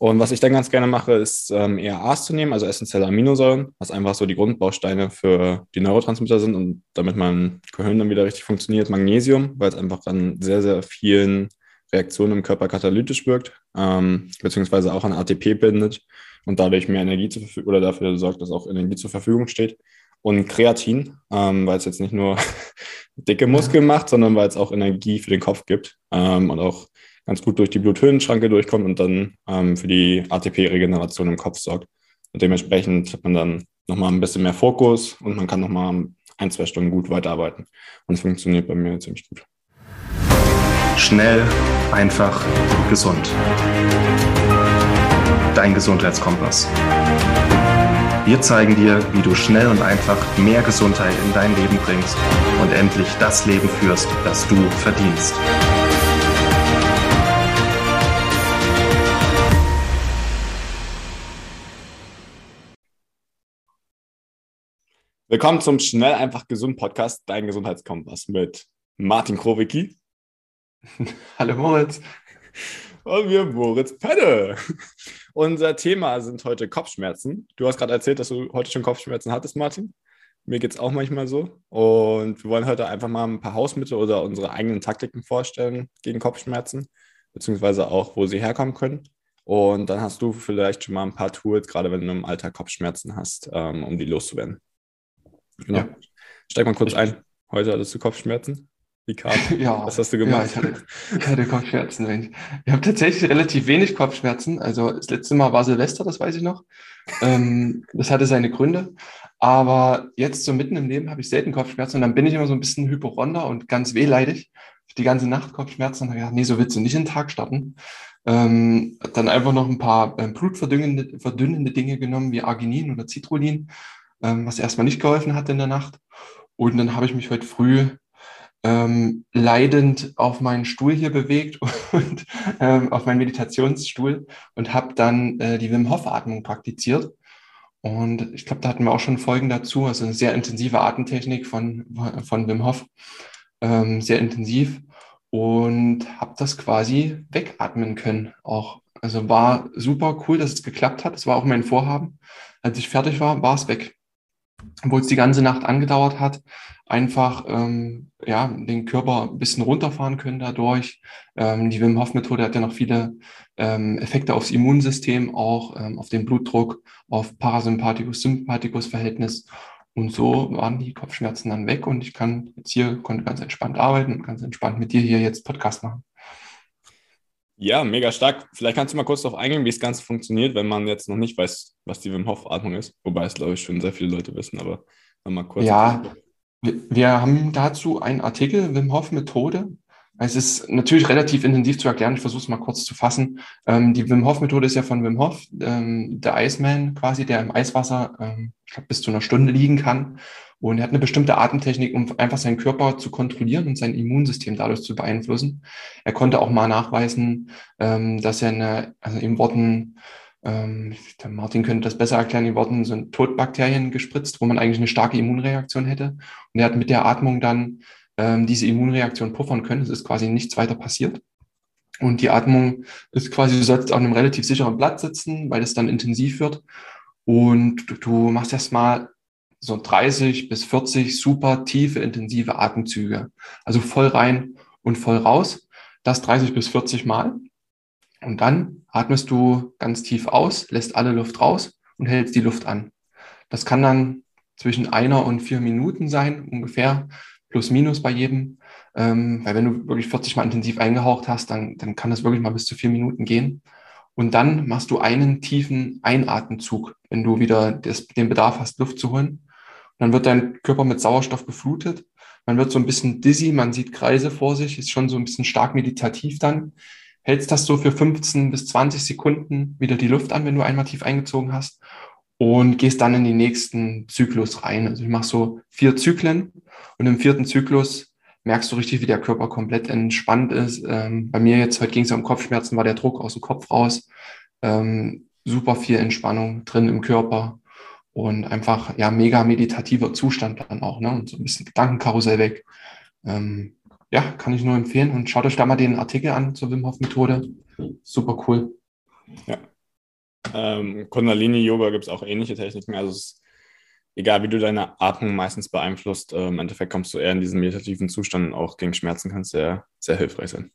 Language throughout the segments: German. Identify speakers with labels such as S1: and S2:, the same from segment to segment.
S1: Und was ich dann ganz gerne mache, ist ähm, ERAs zu nehmen, also essentielle Aminosäuren, was einfach so die Grundbausteine für die Neurotransmitter sind und damit mein Gehirn dann wieder richtig funktioniert. Magnesium, weil es einfach an sehr, sehr vielen Reaktionen im Körper katalytisch wirkt, ähm, beziehungsweise auch an ATP bindet und dadurch mehr Energie zur Verfügung oder dafür sorgt, dass auch Energie zur Verfügung steht. Und Kreatin, ähm, weil es jetzt nicht nur dicke Muskeln macht, sondern weil es auch Energie für den Kopf gibt ähm, und auch ganz gut durch die Bluthöhenschranke durchkommt und dann ähm, für die ATP-Regeneration im Kopf sorgt. Und dementsprechend hat man dann nochmal ein bisschen mehr Fokus und man kann nochmal ein, zwei Stunden gut weiterarbeiten. Und es funktioniert bei mir ziemlich gut.
S2: Schnell, einfach, gesund. Dein Gesundheitskompass. Wir zeigen dir, wie du schnell und einfach mehr Gesundheit in dein Leben bringst und endlich das Leben führst, das du verdienst.
S1: Willkommen zum Schnell einfach gesund Podcast, dein Gesundheitskompass mit Martin Krowicki.
S3: Hallo Moritz.
S1: Und wir Moritz Penne. Unser Thema sind heute Kopfschmerzen. Du hast gerade erzählt, dass du heute schon Kopfschmerzen hattest, Martin. Mir geht es auch manchmal so. Und wir wollen heute einfach mal ein paar Hausmittel oder unsere eigenen Taktiken vorstellen gegen Kopfschmerzen, beziehungsweise auch, wo sie herkommen können. Und dann hast du vielleicht schon mal ein paar Tools, gerade wenn du im Alltag Kopfschmerzen hast, ähm, um die loszuwerden. Genau. Ja. Steig mal kurz ein. Heute hattest du Kopfschmerzen. Wie kam?
S3: Ja. Was hast du gemacht? Ja, ich hatte, ich hatte Kopfschmerzen. Ich habe tatsächlich relativ wenig Kopfschmerzen. Also das letzte Mal war Silvester, das weiß ich noch. Ähm, das hatte seine Gründe. Aber jetzt so mitten im Leben habe ich selten Kopfschmerzen und dann bin ich immer so ein bisschen hyporonder und ganz wehleidig. Die ganze Nacht Kopfschmerzen und habe gedacht, nee, so willst du nicht in den Tag starten. Ähm, dann einfach noch ein paar äh, blutverdünnende verdünnende Dinge genommen, wie Arginin oder Citrullin ähm, was erstmal nicht geholfen hat in der Nacht. Und dann habe ich mich heute früh ähm, leidend auf meinen Stuhl hier bewegt und ähm, auf meinen Meditationsstuhl und habe dann äh, die Wim Hof Atmung praktiziert. Und ich glaube, da hatten wir auch schon Folgen dazu, also eine sehr intensive Atemtechnik von, von Wim Hof, ähm, sehr intensiv und habe das quasi wegatmen können auch. Also war super cool, dass es geklappt hat. Das war auch mein Vorhaben. Als ich fertig war, war es weg obwohl es die ganze Nacht angedauert hat, einfach ähm, ja, den Körper ein bisschen runterfahren können dadurch. Ähm, die Wim Hof Methode hat ja noch viele ähm, Effekte aufs Immunsystem, auch ähm, auf den Blutdruck, auf Parasympathikus-Sympathikus-Verhältnis. Und so waren die Kopfschmerzen dann weg und ich kann jetzt hier, konnte ganz entspannt arbeiten und ganz entspannt mit dir hier jetzt Podcast machen.
S1: Ja, mega stark. Vielleicht kannst du mal kurz darauf eingehen, wie das Ganze funktioniert, wenn man jetzt noch nicht weiß, was die Wim Hof Atmung ist. Wobei es, glaube ich, schon sehr viele Leute wissen, aber
S3: mal kurz. Ja, wir, wir haben dazu einen Artikel, Wim Hof Methode. Es ist natürlich relativ intensiv zu erklären. Ich versuche es mal kurz zu fassen. Ähm, die Wim Hof Methode ist ja von Wim Hof, ähm, der Iceman quasi, der im Eiswasser, ähm, ich glaube, bis zu einer Stunde liegen kann und er hat eine bestimmte Atemtechnik, um einfach seinen Körper zu kontrollieren und sein Immunsystem dadurch zu beeinflussen. Er konnte auch mal nachweisen, ähm, dass er eine, also in Worten, ähm, der Martin könnte das besser erklären, in Worten sind Todbakterien gespritzt, wo man eigentlich eine starke Immunreaktion hätte. Und er hat mit der Atmung dann ähm, diese Immunreaktion puffern können. Es ist quasi nichts weiter passiert. Und die Atmung ist quasi, du sollst auf einem relativ sicheren Platz sitzen, weil es dann intensiv wird. Und du, du machst erstmal so 30 bis 40 super tiefe, intensive Atemzüge. Also voll rein und voll raus. Das 30 bis 40 Mal. Und dann atmest du ganz tief aus, lässt alle Luft raus und hältst die Luft an. Das kann dann zwischen einer und vier Minuten sein, ungefähr, plus minus bei jedem. Ähm, weil wenn du wirklich 40 Mal intensiv eingehaucht hast, dann, dann kann das wirklich mal bis zu vier Minuten gehen. Und dann machst du einen tiefen Einatemzug, wenn du wieder das, den Bedarf hast, Luft zu holen. Dann wird dein Körper mit Sauerstoff geflutet. Man wird so ein bisschen dizzy, man sieht Kreise vor sich, ist schon so ein bisschen stark meditativ dann. Hältst das so für 15 bis 20 Sekunden wieder die Luft an, wenn du einmal tief eingezogen hast und gehst dann in den nächsten Zyklus rein. Also ich mache so vier Zyklen und im vierten Zyklus merkst du richtig, wie der Körper komplett entspannt ist. Ähm, bei mir jetzt, heute ging es um Kopfschmerzen, war der Druck aus dem Kopf raus. Ähm, super viel Entspannung drin im Körper und einfach ja mega meditativer Zustand dann auch, ne? Und so ein bisschen Gedankenkarussell weg. Ähm, ja, kann ich nur empfehlen und schaut euch da mal den Artikel an zur Wim Hof Methode. Super cool.
S1: Ja, Ähm, Kundalini-Yoga gibt es auch ähnliche Techniken. Also es ist egal, wie du deine Atmung meistens beeinflusst, äh, im Endeffekt kommst du eher in diesen meditativen Zustand und auch gegen Schmerzen kann es sehr, sehr hilfreich sein.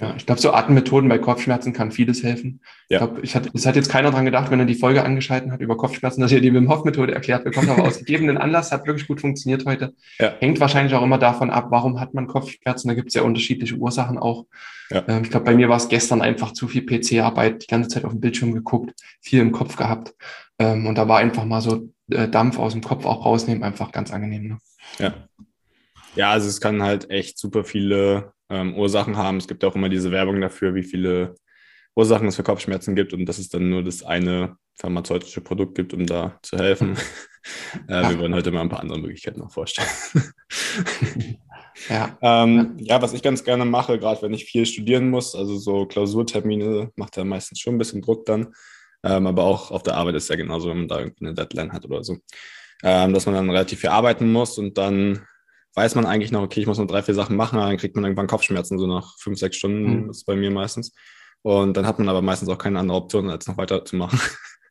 S3: Ja, ich glaube, so Atemmethoden bei Kopfschmerzen kann vieles helfen. Ja. Ich glaube, ich hat, es hat jetzt keiner dran gedacht, wenn er die Folge angeschalten hat über Kopfschmerzen, dass er die Wim Hof Methode erklärt bekommt, aber aus gegebenen Anlass hat wirklich gut funktioniert heute. Ja. Hängt wahrscheinlich auch immer davon ab, warum hat man Kopfschmerzen. Da gibt es ja unterschiedliche Ursachen auch. Ja. Ähm, ich glaube, bei mir war es gestern einfach zu viel PC-Arbeit, die ganze Zeit auf dem Bildschirm geguckt, viel im Kopf gehabt. Ähm, und da war einfach mal so äh, Dampf aus dem Kopf auch rausnehmen, einfach ganz angenehm. Ne?
S1: Ja. Ja, also es kann halt echt super viele ähm, Ursachen haben. Es gibt auch immer diese Werbung dafür, wie viele Ursachen es für Kopfschmerzen gibt und dass es dann nur das eine pharmazeutische Produkt gibt, um da zu helfen. äh, wir wollen heute mal ein paar andere Möglichkeiten noch vorstellen. ja. Ähm, ja, was ich ganz gerne mache, gerade wenn ich viel studieren muss, also so Klausurtermine macht ja meistens schon ein bisschen Druck dann. Ähm, aber auch auf der Arbeit ist ja genauso, wenn man da eine Deadline hat oder so. Ähm, dass man dann relativ viel arbeiten muss und dann weiß man eigentlich noch, okay, ich muss noch drei, vier Sachen machen, dann kriegt man irgendwann Kopfschmerzen, so nach fünf, sechs Stunden mhm. ist bei mir meistens. Und dann hat man aber meistens auch keine andere Option, als noch weiterzumachen.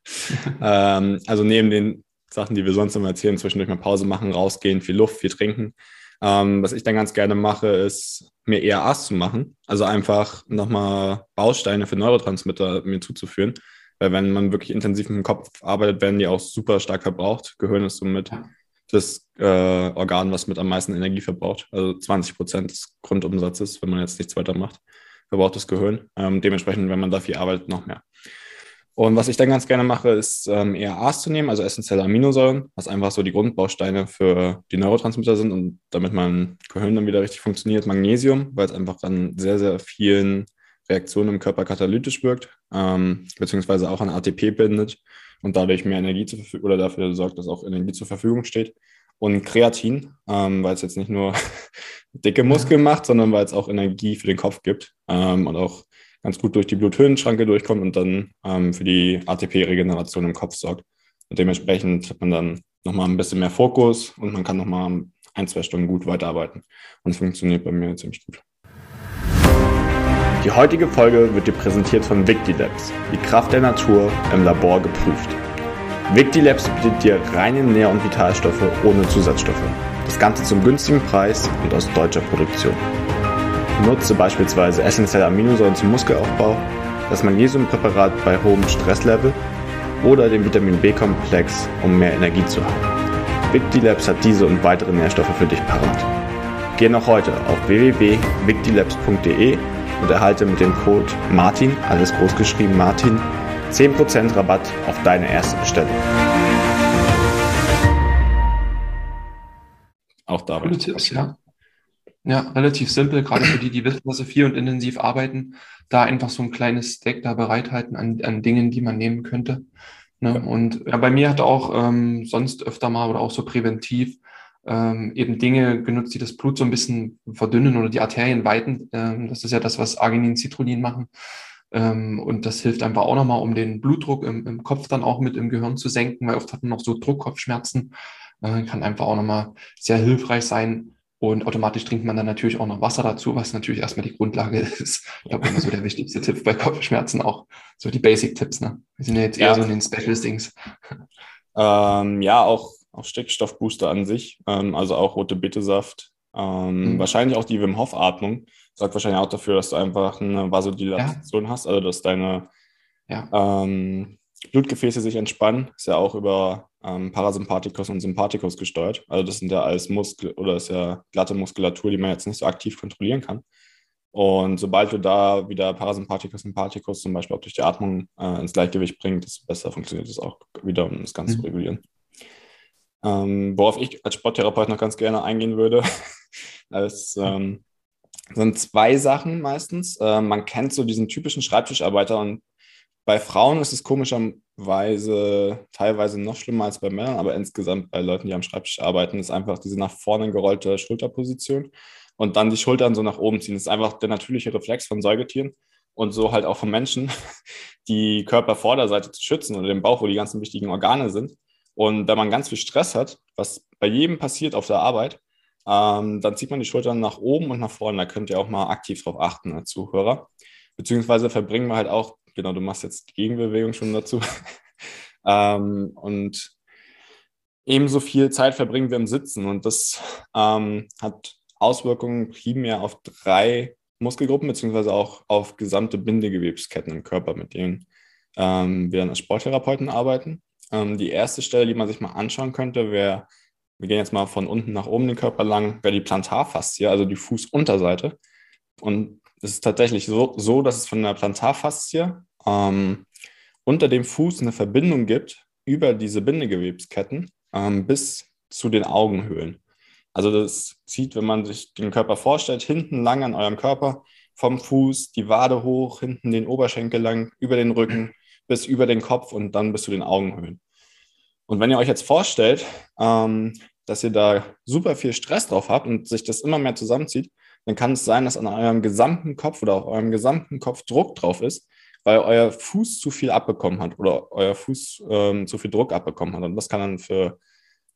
S1: ähm, also neben den Sachen, die wir sonst immer erzählen, zwischendurch mal Pause machen, rausgehen, viel Luft, viel trinken. Ähm, was ich dann ganz gerne mache, ist mir ERAs zu machen. Also einfach nochmal Bausteine für Neurotransmitter mir zuzuführen. Weil wenn man wirklich intensiv mit dem Kopf arbeitet, werden die auch super stark verbraucht. Gehirn ist somit das äh, Organ, was mit am meisten Energie verbraucht. Also 20 Prozent des Grundumsatzes, wenn man jetzt nichts weiter macht, verbraucht das Gehirn. Ähm, dementsprechend, wenn man da viel arbeitet, noch mehr. Und was ich dann ganz gerne mache, ist ähm, ERAs zu nehmen, also essentielle Aminosäuren, was einfach so die Grundbausteine für die Neurotransmitter sind und damit mein Gehirn dann wieder richtig funktioniert. Magnesium, weil es einfach an sehr, sehr vielen Reaktionen im Körper katalytisch wirkt, ähm, beziehungsweise auch an ATP bindet und dadurch mehr Energie zur Verfügung oder dafür sorgt, dass auch Energie zur Verfügung steht. Und Kreatin, ähm, weil es jetzt nicht nur dicke Muskeln macht, sondern weil es auch Energie für den Kopf gibt ähm, und auch ganz gut durch die Bluthöhenschranke durchkommt und dann ähm, für die ATP-Regeneration im Kopf sorgt. Und dementsprechend hat man dann nochmal ein bisschen mehr Fokus und man kann nochmal ein, zwei Stunden gut weiterarbeiten. Und es funktioniert bei mir ziemlich gut. Die heutige Folge wird dir präsentiert von Victilabs, die Kraft der Natur im Labor geprüft. Victilabs bietet dir reine Nähr- und Vitalstoffe ohne Zusatzstoffe. Das Ganze zum günstigen Preis und aus deutscher Produktion. Nutze beispielsweise essentielle Aminosäuren zum Muskelaufbau, das Magnesiumpräparat bei hohem Stresslevel oder den Vitamin B-Komplex, um mehr Energie zu haben. Victilabs hat diese und weitere Nährstoffe für dich parat. Geh noch heute auf www.victilabs.de und erhalte mit dem Code MARTIN, alles groß geschrieben Martin, 10% Rabatt auf deine erste Bestellung.
S3: Auch da Tipps, ja. Ja, relativ simpel, gerade für die, die wissen, dass sie viel und intensiv arbeiten, da einfach so ein kleines Stack da bereithalten an, an Dingen, die man nehmen könnte. Ne? Ja. Und ja, bei mir hat auch ähm, sonst öfter mal oder auch so präventiv ähm, eben Dinge genutzt, die das Blut so ein bisschen verdünnen oder die Arterien weiten. Ähm, das ist ja das, was Arginin, Citrullin machen. Ähm, und das hilft einfach auch nochmal, um den Blutdruck im, im, Kopf dann auch mit im Gehirn zu senken, weil oft hat man noch so Druckkopfschmerzen. Äh, kann einfach auch nochmal sehr hilfreich sein. Und automatisch trinkt man dann natürlich auch noch Wasser dazu, was natürlich erstmal die Grundlage ist. Ich glaube, immer so der wichtigste Tipp bei Kopfschmerzen auch. So die Basic-Tipps, ne? Wir sind ja jetzt eher ja. so in den Special-Things.
S1: Ähm, ja, auch auch Stickstoffbooster an sich, ähm, also auch rote Betesaft. Ähm, mhm. Wahrscheinlich auch die Wim Hof Atmung sorgt wahrscheinlich auch dafür, dass du einfach eine Vasodilatation ja. hast, also dass deine ja. ähm, Blutgefäße sich entspannen. Ist ja auch über ähm, Parasympathikus und Sympathikus gesteuert. Also das sind ja alles Muskel oder ist ja glatte Muskulatur, die man jetzt nicht so aktiv kontrollieren kann. Und sobald du da wieder Parasympathikus, Sympathikus zum Beispiel auch durch die Atmung äh, ins Gleichgewicht bringst, desto besser funktioniert es auch wieder, um das Ganze mhm. zu regulieren. Ähm, worauf ich als Sporttherapeut noch ganz gerne eingehen würde, es ähm, sind zwei Sachen meistens. Äh, man kennt so diesen typischen Schreibtischarbeiter und bei Frauen ist es komischerweise teilweise noch schlimmer als bei Männern, aber insgesamt bei Leuten, die am Schreibtisch arbeiten, ist einfach diese nach vorne gerollte Schulterposition und dann die Schultern so nach oben ziehen. Das ist einfach der natürliche Reflex von Säugetieren und so halt auch von Menschen, die Körpervorderseite zu schützen oder den Bauch, wo die ganzen wichtigen Organe sind. Und wenn man ganz viel Stress hat, was bei jedem passiert auf der Arbeit, ähm, dann zieht man die Schultern nach oben und nach vorne. Da könnt ihr auch mal aktiv drauf achten als Zuhörer. Beziehungsweise verbringen wir halt auch genau, du machst jetzt die Gegenbewegung schon dazu. ähm, und ebenso viel Zeit verbringen wir im Sitzen. Und das ähm, hat Auswirkungen primär auf drei Muskelgruppen, beziehungsweise auch auf gesamte Bindegewebsketten im Körper, mit denen ähm, wir dann als Sporttherapeuten arbeiten. Ähm, die erste Stelle, die man sich mal anschauen könnte, wäre, wir gehen jetzt mal von unten nach oben den Körper lang, wäre die Plantarfaszie, also die Fußunterseite. Und es ist tatsächlich so, so, dass es von der Plantarfaszie ähm, unter dem Fuß eine Verbindung gibt über diese Bindegewebsketten ähm, bis zu den Augenhöhlen. Also das sieht, wenn man sich den Körper vorstellt, hinten lang an eurem Körper, vom Fuß, die Wade hoch, hinten den Oberschenkel lang, über den Rücken bis über den Kopf und dann bis zu den Augenhöhlen. Und wenn ihr euch jetzt vorstellt, ähm, dass ihr da super viel Stress drauf habt und sich das immer mehr zusammenzieht, dann kann es sein, dass an eurem gesamten Kopf oder auf eurem gesamten Kopf Druck drauf ist, weil euer Fuß zu viel abbekommen hat oder euer Fuß ähm, zu viel Druck abbekommen hat. Und das kann dann für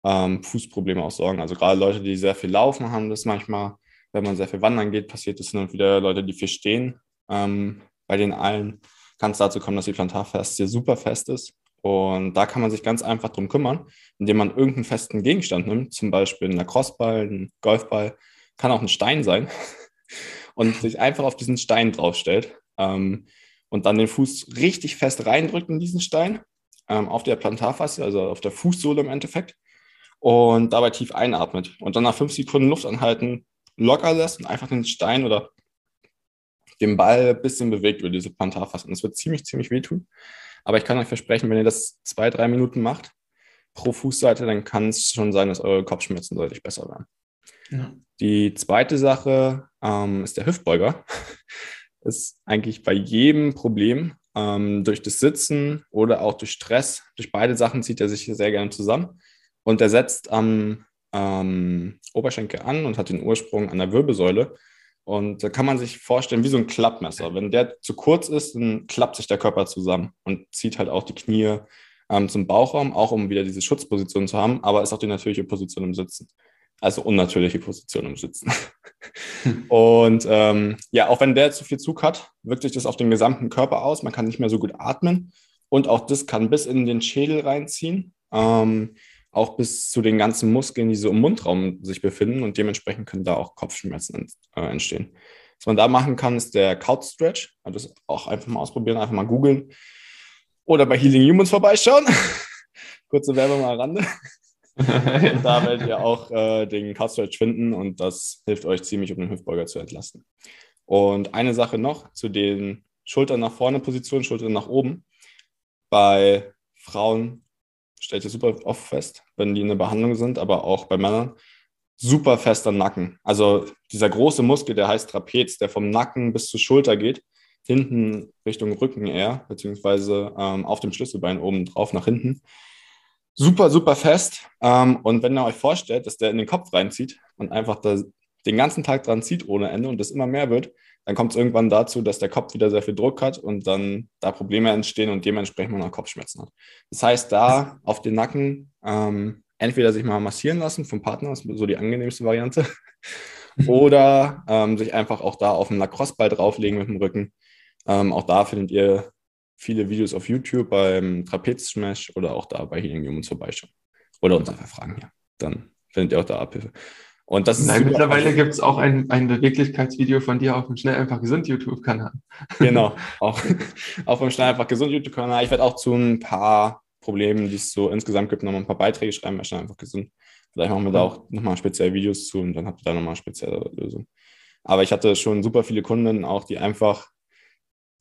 S1: ähm, Fußprobleme auch sorgen. Also gerade Leute, die sehr viel laufen, haben das manchmal, wenn man sehr viel wandern geht, passiert es hin und wieder Leute, die viel stehen. Ähm, bei den allen kann es dazu kommen, dass die Plantarfaszie super fest ist. Und da kann man sich ganz einfach drum kümmern, indem man irgendeinen festen Gegenstand nimmt, zum Beispiel einen Lacrosseball, einen Golfball, kann auch ein Stein sein, und sich einfach auf diesen Stein draufstellt ähm, und dann den Fuß richtig fest reindrückt in diesen Stein, ähm, auf der Plantarfaszie, also auf der Fußsohle im Endeffekt und dabei tief einatmet und dann nach fünf Sekunden Luft anhalten, locker lässt und einfach den Stein oder den Ball ein bisschen bewegt über diese Plantarfaszie. Und das wird ziemlich, ziemlich wehtun. Aber ich kann euch versprechen, wenn ihr das zwei, drei Minuten macht pro Fußseite, dann kann es schon sein, dass eure Kopfschmerzen deutlich besser werden. Ja. Die zweite Sache ähm, ist der Hüftbeuger. ist eigentlich bei jedem Problem ähm, durch das Sitzen oder auch durch Stress, durch beide Sachen zieht er sich sehr gerne zusammen. Und er setzt am ähm, Oberschenkel an und hat den Ursprung an der Wirbelsäule. Und da kann man sich vorstellen, wie so ein Klappmesser. Wenn der zu kurz ist, dann klappt sich der Körper zusammen und zieht halt auch die Knie ähm, zum Bauchraum, auch um wieder diese Schutzposition zu haben, aber ist auch die natürliche Position im Sitzen. Also unnatürliche Position im Sitzen. Und ähm, ja, auch wenn der zu viel Zug hat, wirkt sich das auf den gesamten Körper aus. Man kann nicht mehr so gut atmen. Und auch das kann bis in den Schädel reinziehen. Ähm, auch bis zu den ganzen Muskeln, die so im Mundraum sich befinden und dementsprechend können da auch Kopfschmerzen äh, entstehen. Was man da machen kann, ist der Couch Stretch. Also das auch einfach mal ausprobieren, einfach mal googeln oder bei Healing Humans vorbeischauen. Kurze Werbung mal Rande. da werdet ihr auch äh, den Couch Stretch finden und das hilft euch ziemlich, um den Hüftbeuger zu entlasten. Und eine Sache noch zu den Schultern nach vorne Positionen, Schultern nach oben. Bei Frauen stellt ihr super oft fest, wenn die in der Behandlung sind, aber auch bei Männern, super fester Nacken. Also dieser große Muskel, der heißt Trapez, der vom Nacken bis zur Schulter geht, hinten Richtung Rücken eher, beziehungsweise ähm, auf dem Schlüsselbein oben drauf nach hinten. Super, super fest. Ähm, und wenn ihr euch vorstellt, dass der in den Kopf reinzieht und einfach da den ganzen Tag dran zieht ohne Ende und das immer mehr wird, dann kommt es irgendwann dazu, dass der Kopf wieder sehr viel Druck hat und dann da Probleme entstehen und dementsprechend man auch Kopfschmerzen hat. Das heißt, da auf den Nacken ähm, entweder sich mal massieren lassen vom Partner, das ist so die angenehmste Variante, oder ähm, sich einfach auch da auf den Lacrosse-Ball drauflegen mit dem Rücken. Ähm, auch da findet ihr viele Videos auf YouTube beim Trapez-Smash oder auch da bei Healing Humans vorbeischauen. Oder uns einfach fragen, ja. Dann findet ihr auch da Abhilfe.
S3: Und das Nein, mittlerweile gibt es auch ein, ein Beweglichkeitsvideo von dir auf dem Schnell einfach gesund YouTube-Kanal.
S1: Genau, auch auf dem Schnell einfach gesund YouTube-Kanal. Ich werde auch zu ein paar Problemen, die es so insgesamt gibt, nochmal ein paar Beiträge schreiben, bei Schnell einfach gesund. Vielleicht machen wir da auch nochmal speziell Videos zu und dann habt ihr da nochmal spezielle Lösungen. Aber ich hatte schon super viele Kunden auch, die einfach,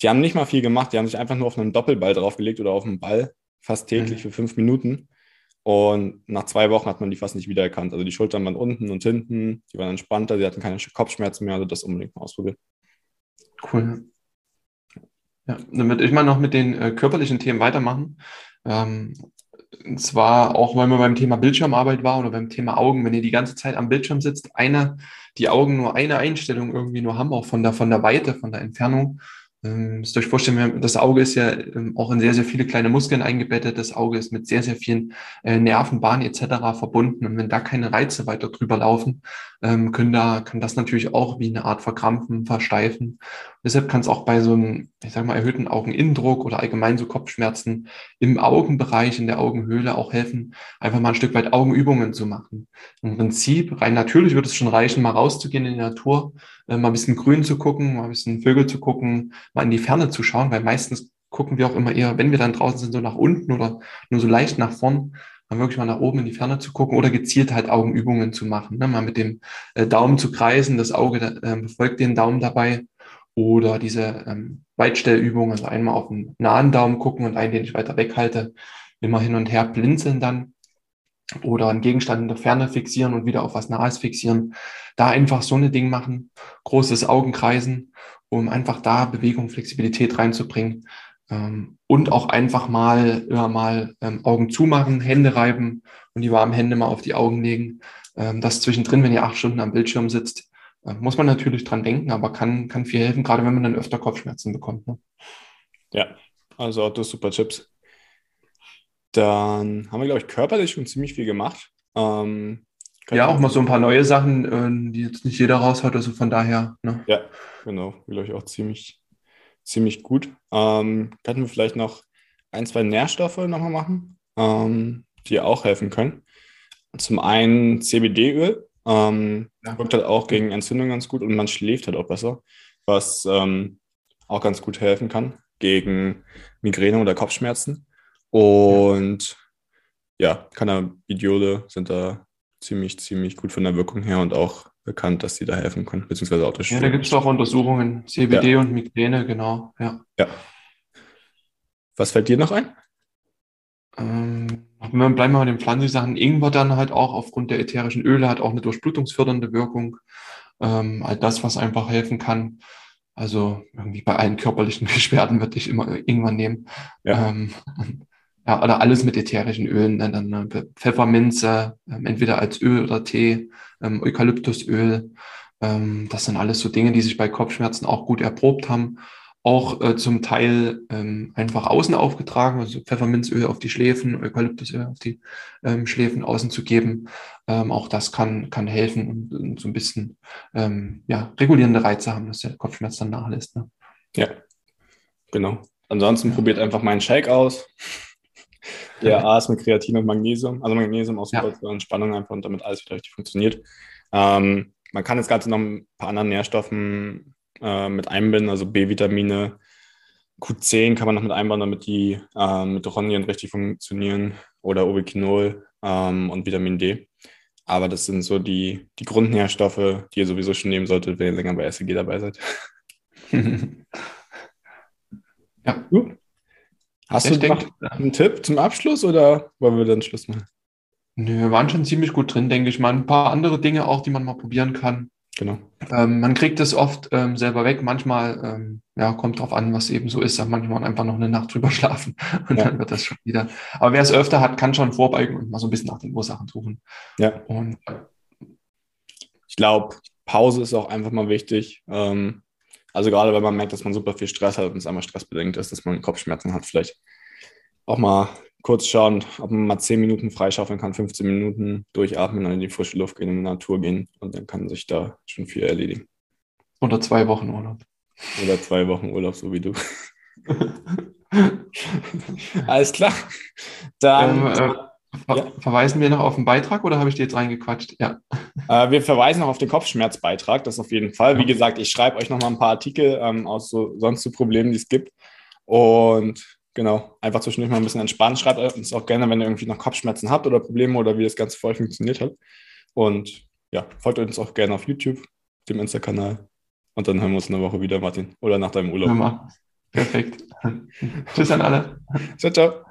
S1: die haben nicht mal viel gemacht, die haben sich einfach nur auf einen Doppelball draufgelegt oder auf einen Ball fast täglich mhm. für fünf Minuten und nach zwei Wochen hat man die fast nicht wiedererkannt. Also die Schultern waren unten und hinten, die waren entspannter, sie hatten keine Kopfschmerzen mehr, also das unbedingt mal ausprobieren.
S3: Cool. Ja, damit ich mal noch mit den äh, körperlichen Themen weitermachen. Ähm, und zwar auch, weil man beim Thema Bildschirmarbeit war oder beim Thema Augen, wenn ihr die ganze Zeit am Bildschirm sitzt, eine, die Augen nur eine Einstellung irgendwie nur haben, auch von der, von der Weite, von der Entfernung, müsst ihr euch vorstellen, das Auge ist ja ähm, auch in sehr, sehr viele kleine Muskeln eingebettet. Das Auge ist mit sehr, sehr vielen äh, Nervenbahnen etc. verbunden. Und wenn da keine Reize weiter drüber laufen, ähm, können da, kann das natürlich auch wie eine Art verkrampfen, versteifen. Deshalb kann es auch bei so einem, ich sag mal, erhöhten Augeninnendruck oder allgemein so Kopfschmerzen im Augenbereich, in der Augenhöhle auch helfen, einfach mal ein Stück weit Augenübungen zu machen. Im Prinzip, rein natürlich wird es schon reichen, mal rauszugehen in die Natur, äh, mal ein bisschen grün zu gucken, mal ein bisschen Vögel zu gucken, mal in die Ferne zu schauen, weil meistens gucken wir auch immer eher, wenn wir dann draußen sind, so nach unten oder nur so leicht nach vorn, mal wirklich mal nach oben in die Ferne zu gucken oder gezielt halt Augenübungen zu machen. Ne? Mal mit dem äh, Daumen zu kreisen, das Auge äh, befolgt den Daumen dabei oder diese ähm, Weitstellübung, also einmal auf den nahen Daumen gucken und einen, den ich weiter weghalte, immer hin und her blinzeln dann oder einen Gegenstand in der Ferne fixieren und wieder auf was Nahes fixieren. Da einfach so eine Ding machen, großes Augenkreisen, um einfach da Bewegung, Flexibilität reinzubringen. Ähm, und auch einfach mal, immer mal ähm, Augen zumachen, Hände reiben und die warmen Hände mal auf die Augen legen. Ähm, das zwischendrin, wenn ihr acht Stunden am Bildschirm sitzt, äh, muss man natürlich dran denken, aber kann, kann viel helfen, gerade wenn man dann öfter Kopfschmerzen bekommt. Ne?
S1: Ja, also auch das super Chips. Dann haben wir, glaube ich, körperlich schon ziemlich viel gemacht. Ähm,
S3: ja, auch mal so ein paar neue Sachen, äh, die jetzt nicht jeder raushaut, also von daher.
S1: Ne? Ja, genau, glaube ich auch ziemlich, ziemlich gut. Ähm, könnten wir vielleicht noch ein, zwei Nährstoffe nochmal machen, ähm, die auch helfen können. Zum einen CBD-Öl, ähm, ja. wirkt halt auch gegen Entzündung ganz gut und man schläft halt auch besser, was ähm, auch ganz gut helfen kann gegen Migräne oder Kopfschmerzen. Und ja, ja Cannabidiole sind da ziemlich, ziemlich gut von der Wirkung her und auch bekannt, dass sie da helfen können, beziehungsweise auch
S3: das Ja, da gibt es auch Untersuchungen, CBD ja. und Migräne, genau, ja.
S1: Ja. Was fällt dir noch ein?
S3: Ähm, bleiben wir mit den Pflanzensachen. Ingwer dann halt auch aufgrund der ätherischen Öle hat auch eine durchblutungsfördernde Wirkung. Ähm, all das, was einfach helfen kann. Also irgendwie bei allen körperlichen Beschwerden würde ich immer Ingwer nehmen. Ja. Ähm, ja, oder alles mit ätherischen Ölen, dann, dann Pfefferminze, ähm, entweder als Öl oder Tee, ähm, Eukalyptusöl. Ähm, das sind alles so Dinge, die sich bei Kopfschmerzen auch gut erprobt haben. Auch äh, zum Teil ähm, einfach außen aufgetragen, also Pfefferminzöl auf die Schläfen, Eukalyptusöl auf die ähm, Schläfen außen zu geben. Ähm, auch das kann, kann helfen und, und so ein bisschen ähm, ja, regulierende Reize haben, dass der Kopfschmerz dann nachlässt. Ne?
S1: Ja, genau. Ansonsten ja. probiert einfach meinen Shake aus. Der A ist mit Kreatin und Magnesium, also Magnesium aus ja. Entspannung einfach und damit alles wieder richtig funktioniert. Ähm, man kann das Ganze noch ein paar anderen Nährstoffen äh, mit einbinden, also B-Vitamine, Q10 kann man noch mit einbauen, damit die äh, Mitochondrien richtig funktionieren oder Ubiquinol ähm, und Vitamin D. Aber das sind so die, die Grundnährstoffe, die ihr sowieso schon nehmen solltet, wenn ihr länger bei SEG dabei seid. ja. Gut. Hast ich du denke, noch einen Tipp zum Abschluss oder wollen wir dann Schluss machen?
S3: Nö, wir waren schon ziemlich gut drin, denke ich mal. Ein paar andere Dinge auch, die man mal probieren kann. Genau. Ähm, man kriegt es oft ähm, selber weg. Manchmal ähm, ja, kommt drauf an, was eben so ist. Manchmal einfach noch eine Nacht drüber schlafen und ja. dann wird das schon wieder. Aber wer es öfter hat, kann schon vorbeugen und mal so ein bisschen nach den Ursachen suchen.
S1: Ja. Und ich glaube, Pause ist auch einfach mal wichtig. Ähm, also gerade wenn man merkt, dass man super viel Stress hat und es einmal stressbedingt ist, dass man Kopfschmerzen hat, vielleicht auch mal kurz schauen, ob man mal 10 Minuten freischaufeln kann, 15 Minuten durchatmen, dann in die frische Luft gehen, in die Natur gehen und dann kann sich da schon viel erledigen.
S3: Oder zwei Wochen Urlaub.
S1: Oder zwei Wochen Urlaub, so wie du. Alles klar.
S3: Dann. Ähm, äh, Ver. Verweisen wir noch auf den Beitrag oder habe ich dir jetzt reingequatscht? Ja.
S1: Äh, wir verweisen noch auf den Kopfschmerzbeitrag, das auf jeden Fall. Wie gesagt, ich schreibe euch noch mal ein paar Artikel ähm, aus so sonst so Problemen, die es gibt. Und genau, einfach zwischendurch mal ein bisschen entspannen. Schreibt uns auch gerne, wenn ihr irgendwie noch Kopfschmerzen habt oder Probleme oder wie das Ganze voll funktioniert hat. Und ja, folgt uns auch gerne auf YouTube, dem Insta-Kanal. Und dann hören wir uns in einer Woche wieder, Martin. Oder nach deinem Urlaub.
S3: Perfekt. Tschüss an alle.
S1: Ciao, ciao.